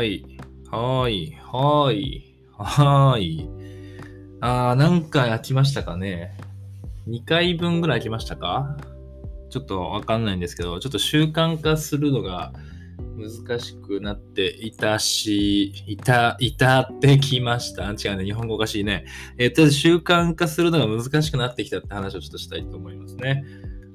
ーい。はーい。はーい。はーい。あー、何回空きましたかね ?2 回分ぐらい空きましたか？ちょっとわかんないんですけど、ちょっと習慣化するのが難しくなっていたし、いた、いたってきました。違うね、日本語おかしいね。えー、と習慣化するのが難しくなってきたって話をちょっとしたいと思いますね。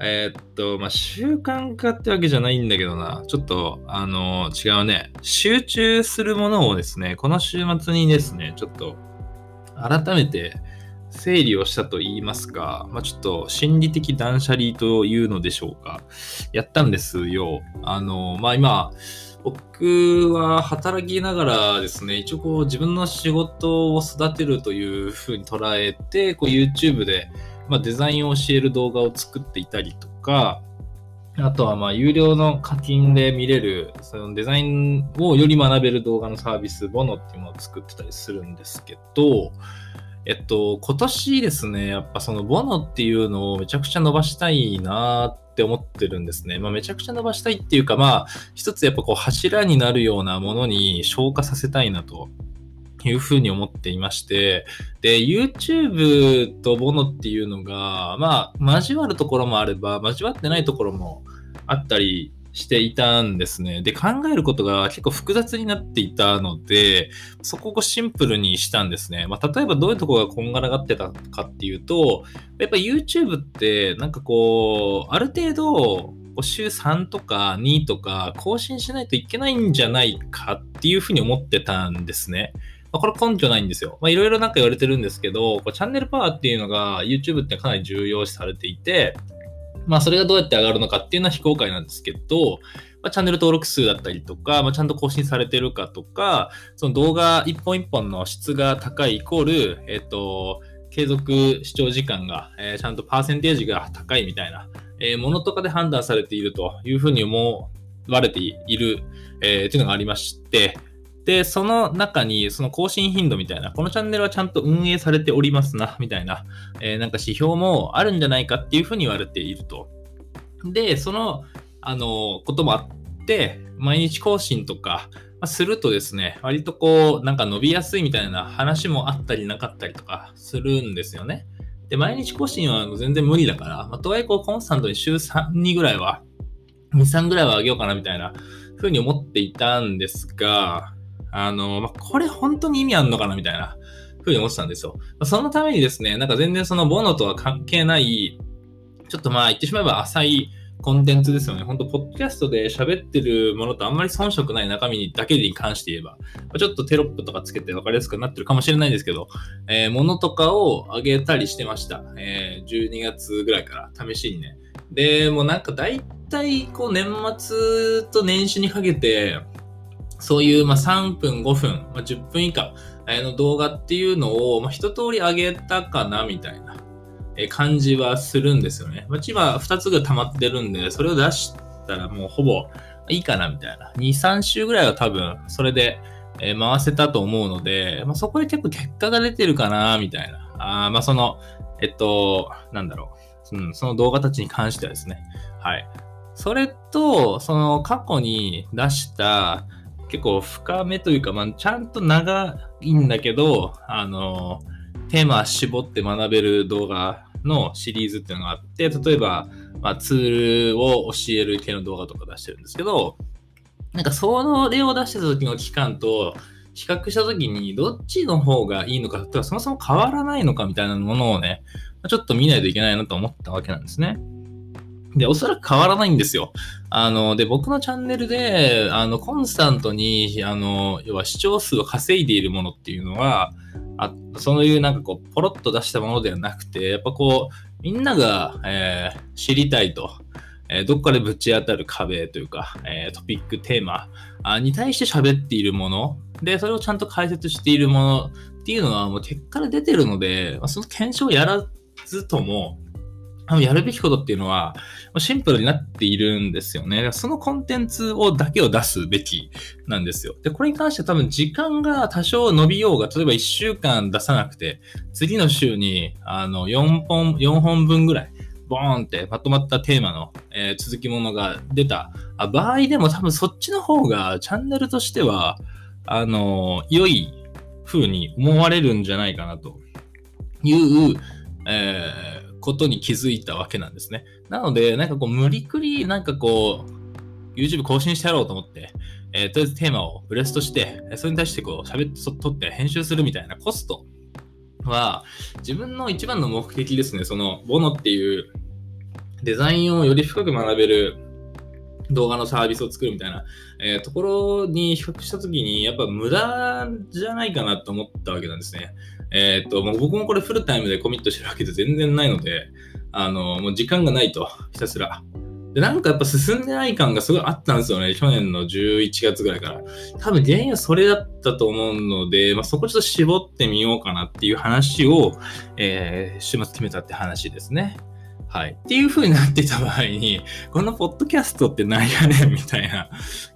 えー、っと、まあ、習慣化ってわけじゃないんだけどな。ちょっと、あの、違うね。集中するものをですね、この週末にですね、ちょっと、改めて整理をしたと言いますか、まあ、ちょっと心理的断捨離というのでしょうか。やったんですよ。あの、まあ、今、僕は働きながらですね、一応こう自分の仕事を育てるというふうに捉えて、こう YouTube で、まあ、デザインを教える動画を作っていたりとか、あとはまあ有料の課金で見れる、そのデザインをより学べる動画のサービス、ボノっていうものを作ってたりするんですけど、えっと、今年ですね、やっぱそのボノっていうのをめちゃくちゃ伸ばしたいなって思ってるんですね。まあめちゃくちゃ伸ばしたいっていうか、まあ一つやっぱこう柱になるようなものに消化させたいなというふうに思っていまして、で、YouTube とボノっていうのが、まあ、交わるところもあれば、交わってないところもあったりしていたんですね。で、考えることが結構複雑になっていたので、そこをシンプルにしたんですね。まあ、例えばどういうとこがこんがらがってたかっていうと、やっぱ YouTube ってなんかこう、ある程度、週3とか2とか更新しないといけないんじゃないかっていうふうに思ってたんですね。まあ、これ根拠ないんですよ。まあ、いろいろなんか言われてるんですけど、こうチャンネルパワーっていうのが YouTube ってかなり重要視されていて、まあ、それがどうやって上がるのかっていうのは非公開なんですけど、まあ、チャンネル登録数だったりとか、まあ、ちゃんと更新されてるかとか、その動画一本一本の質が高いイコール、えっ、と、継続視聴時間が、えー、ちゃんとパーセンテージが高いみたいな、えー、ものとかで判断されているというふうに思われている、えー、というのがありまして、で、その中に、その更新頻度みたいな、このチャンネルはちゃんと運営されておりますな、みたいな、えー、なんか指標もあるんじゃないかっていうふうに言われていると。で、その、あの、こともあって、毎日更新とか、まするとですね、割とこう、なんか伸びやすいみたいな話もあったりなかったりとかするんですよね。で、毎日更新は全然無理だから、まあ、とはいえこう、コンスタントに週3、2ぐらいは、2、3ぐらいは上げようかなみたいなふうに思っていたんですが、あの、まあ、これ本当に意味あんのかなみたいなふうに思ってたんですよ。そのためにですね、なんか全然そのボノとは関係ない、ちょっとまあ言ってしまえば浅いコンテンツですよね。本当ポッドキャストで喋ってるものとあんまり遜色ない中身にだけに関して言えば、ちょっとテロップとかつけて分かりやすくなってるかもしれないんですけど、えー、ものとかを上げたりしてました。えー、12月ぐらいから試しにね。で、もうなんか大体こう年末と年始にかけて、そういう、まあ、3分、5分、まあ、10分以下の動画っていうのを、まあ、一通り上げたかな、みたいな感じはするんですよね。まあ、今2つが溜まってるんで、それを出したらもうほぼいいかな、みたいな。2、3週ぐらいは多分、それで回せたと思うので、まあ、そこで結構結果が出てるかな、みたいな。あまあ、その、えっと、なんだろう。うん、その動画たちに関してはですね。はい。それと、その過去に出した、結構深めというか、まあ、ちゃんと長いんだけど、あの、テーマ絞って学べる動画のシリーズっていうのがあって、例えば、まあ、ツールを教える系の動画とか出してるんですけど、なんかその例を出してた時の期間と比較した時にどっちの方がいいのか、そもそも変わらないのかみたいなものをね、ちょっと見ないといけないなと思ったわけなんですね。で、おそらく変わらないんですよ。あの、で、僕のチャンネルで、あの、コンスタントに、あの、要は視聴数を稼いでいるものっていうのは、あそういうなんかこう、ポロッと出したものではなくて、やっぱこう、みんなが、えー、知りたいと、えー、どっかでぶち当たる壁というか、えー、トピック、テーマあに対して喋っているもの、で、それをちゃんと解説しているものっていうのはもう結果で出てるので、その検証をやらずとも、やるべきことっていうのは、シンプルになっているんですよね。そのコンテンツをだけを出すべきなんですよ。で、これに関しては多分時間が多少伸びようが、例えば1週間出さなくて、次の週に、あの、4本、4本分ぐらい、ボーンってまとまったテーマの、えー、続きものが出た場合でも多分そっちの方がチャンネルとしては、あの、良い風に思われるんじゃないかなという、えー、ことに気づいたわけなんですね。なので、なんかこう、無理くり、なんかこう、YouTube 更新してやろうと思って、えー、とりあえずテーマをブレストして、それに対してこう、喋って、撮って編集するみたいなコストは、自分の一番の目的ですね。その、ボノっていうデザインをより深く学べる動画のサービスを作るみたいな、えー、ところに比較したときに、やっぱ無駄じゃないかなと思ったわけなんですね。えっ、と、もう僕もこれフルタイムでコミットしてるわけで全然ないので、あの、もう時間がないと、ひたすら。で、なんかやっぱ進んでない感がすごいあったんですよね。去年の11月ぐらいから。多分原因はそれだったと思うので、まあ、そこちょっと絞ってみようかなっていう話を、えー、週末決めたって話ですね。はい。っていう風になってた場合に、このポッドキャストって何やねんみたいな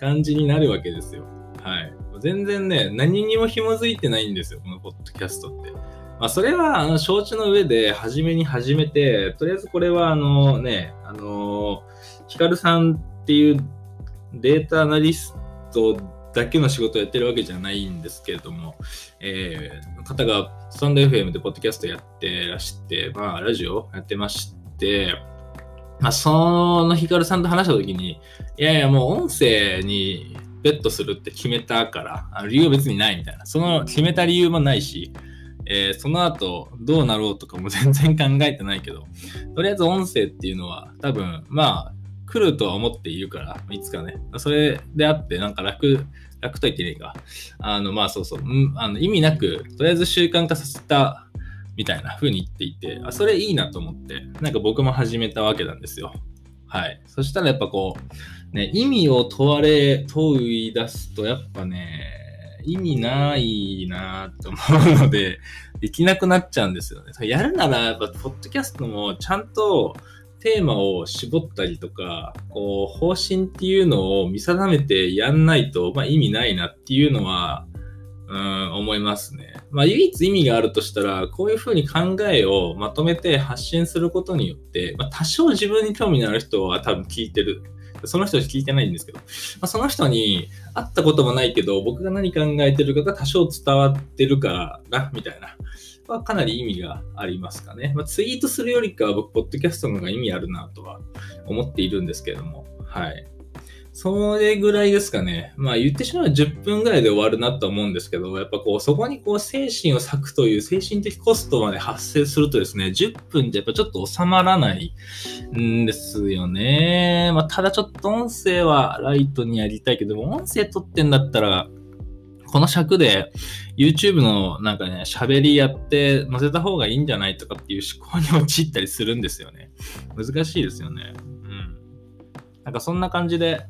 感じになるわけですよ。はい。全然ね、何にも紐づいてないんですよ、このポッドキャストって。まあ、それは、あの、承知の上で、初めに始めて、とりあえずこれは、あのね、あの、ヒカルさんっていうデータアナリストだけの仕事をやってるわけじゃないんですけれども、えー、方がスタンド FM でポッドキャストやってらして、まあ、ラジオやってまして、まあ、そのヒカルさんと話したときに、いやいや、もう音声にベットするって決めたから、あの理由は別にないみたいな。その決めた理由もないし、えー、その後どうなろうとかも 全然考えてないけど、とりあえず音声っていうのは多分、まあ、来るとは思っているから、いつかね。それであって、なんか楽、楽と言ってねえか。あの、まあそうそう、あの意味なく、とりあえず習慣化させたみたいな風に言っていて、あ、それいいなと思って、なんか僕も始めたわけなんですよ。はい。そしたらやっぱこう、ね、意味を問われ、問い出すと、やっぱね、意味ないなと思うので、できなくなっちゃうんですよね。やるなら、やっぱ、ポッドキャストもちゃんとテーマを絞ったりとか、こう、方針っていうのを見定めてやんないと、まあ、意味ないなっていうのは、うん、思いますね。まあ、唯一意味があるとしたら、こういうふうに考えをまとめて発信することによって、まあ、多少自分に興味のある人は多分聞いてる。その人聞いてないんですけど、まあ、その人に会ったこともないけど、僕が何考えてるかが多少伝わってるからな、みたいな。はかなり意味がありますかね。まあ、ツイートするよりかは僕、ポッドキャストの方が意味あるなとは思っているんですけれども、はい。それぐらいですかね。まあ言ってしまえば10分ぐらいで終わるなと思うんですけど、やっぱこうそこにこう精神を割くという精神的コストまで発生するとですね、10分じゃやっぱちょっと収まらないんですよね。まあただちょっと音声はライトにやりたいけど、音声撮ってんだったら、この尺で YouTube のなんかね、喋りやって載せた方がいいんじゃないとかっていう思考に陥ったりするんですよね。難しいですよね。なんかそんな感じで、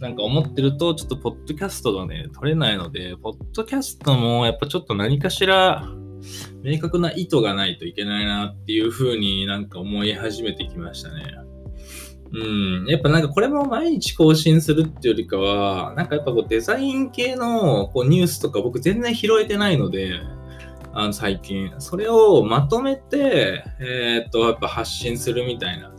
なんか思ってると、ちょっとポッドキャストがね、取れないので、ポッドキャストもやっぱちょっと何かしら明確な意図がないといけないなっていう風になんか思い始めてきましたね。うん。やっぱなんかこれも毎日更新するっていうよりかは、なんかやっぱこうデザイン系のこうニュースとか僕全然拾えてないので、あの最近。それをまとめて、えー、っと、やっぱ発信するみたいな。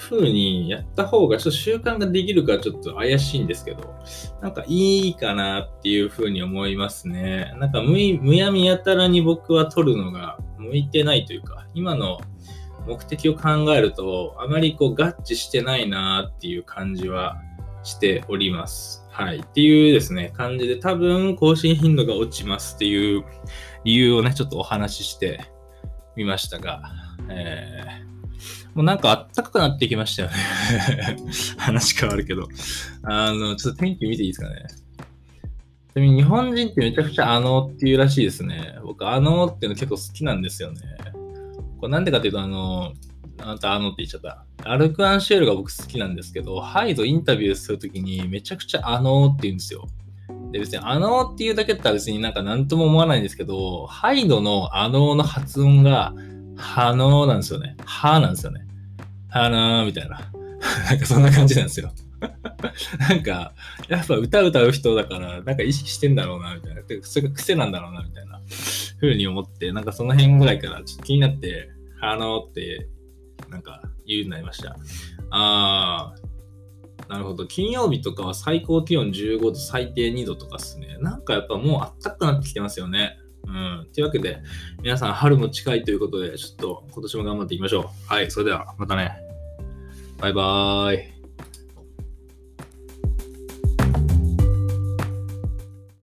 風にやった方がちょっと習慣ができるかちょっと怪しいんですけど、なんかいいかなっていう風に思いますね。なんかむむやみやたらに僕は取るのが向いてないというか、今の目的を考えると、あまりこう合致してないなっていう感じはしております。はい。っていうですね、感じで多分更新頻度が落ちますっていう理由をね、ちょっとお話ししてみましたが、えーもうなんかあったかくなってきましたよね 話変わるけど。あの、ちょっと天気見ていいですかね。ちなみに日本人ってめちゃくちゃあのっていうらしいですね。僕、あのっていうの結構好きなんですよね。これなんでかっていうと、あの、あなたあのって言っちゃった。アルクアンシェールが僕好きなんですけど、ハイドインタビューするときにめちゃくちゃあのって言うんですよ。で別にあのっていうだけだったら別になんか何とも思わないんですけど、ハイドのあのの発音がはのーなんですよね。はーなんですよね。はなーみたいな。なんかそんな感じなんですよ。なんか、やっぱ歌歌う人だから、なんか意識してんだろうな、みたいな。それが癖なんだろうな、みたいな。ふうに思って、なんかその辺ぐらいからちょっと気になって、はのーって、なんか言うようになりました。あー、なるほど。金曜日とかは最高気温15度、最低2度とかっすね。なんかやっぱもうあったかくなってきてますよね。うん。というわけで、皆さん春も近いということで、ちょっと今年も頑張っていきましょう。はい。それではまたね。バイバーイ。